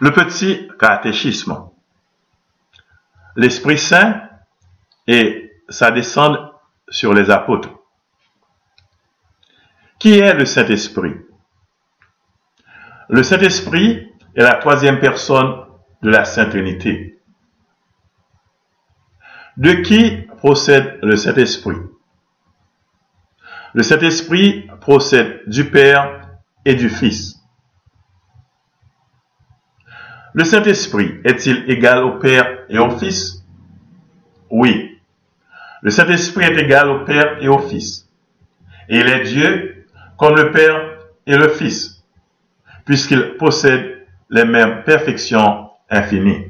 Le petit catéchisme. L'Esprit Saint et sa descente sur les apôtres. Qui est le Saint-Esprit? Le Saint-Esprit est la troisième personne de la Sainte Trinité. De qui procède le Saint-Esprit? Le Saint-Esprit procède du Père et du Fils. Le Saint-Esprit est-il égal au Père et au Fils? Oui. Le Saint-Esprit est égal au Père et au Fils. Et il est Dieu comme le Père et le Fils, puisqu'il possède les mêmes perfections infinies.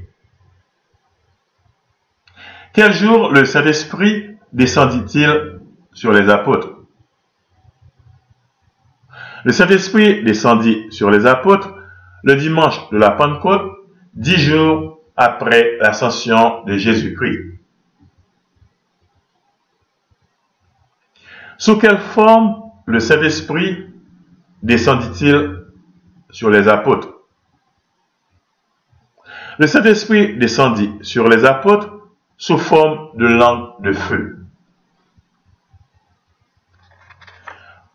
Quel jour le Saint-Esprit descendit-il sur les apôtres? Le Saint-Esprit descendit sur les apôtres le dimanche de la Pentecôte, dix jours après l'ascension de Jésus-Christ. Sous quelle forme le Saint-Esprit descendit-il sur les apôtres? Le Saint-Esprit descendit sur les apôtres sous forme de langue de feu.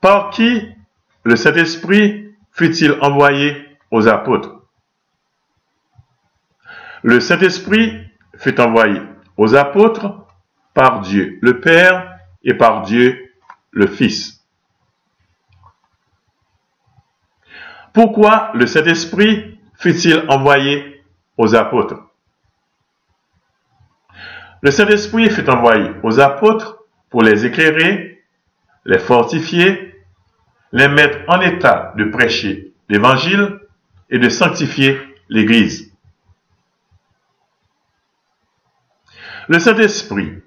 Par qui le Saint-Esprit fut-il envoyé? Aux apôtres. Le Saint-Esprit fut envoyé aux apôtres par Dieu le Père et par Dieu le Fils. Pourquoi le Saint-Esprit fut-il envoyé aux apôtres? Le Saint-Esprit fut envoyé aux apôtres pour les éclairer, les fortifier, les mettre en état de prêcher l'Évangile et de sanctifier l'Église. Le Saint-Esprit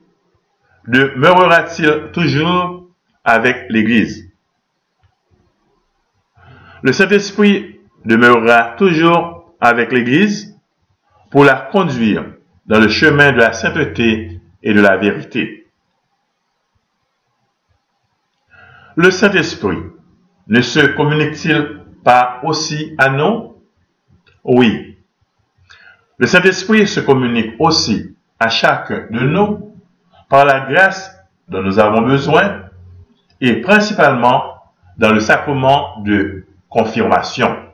demeurera-t-il toujours avec l'Église? Le Saint-Esprit demeurera toujours avec l'Église pour la conduire dans le chemin de la sainteté et de la vérité. Le Saint-Esprit ne se communique-t-il pas aussi à nous? Oui. Le Saint-Esprit se communique aussi à chacun de nous par la grâce dont nous avons besoin et principalement dans le sacrement de confirmation.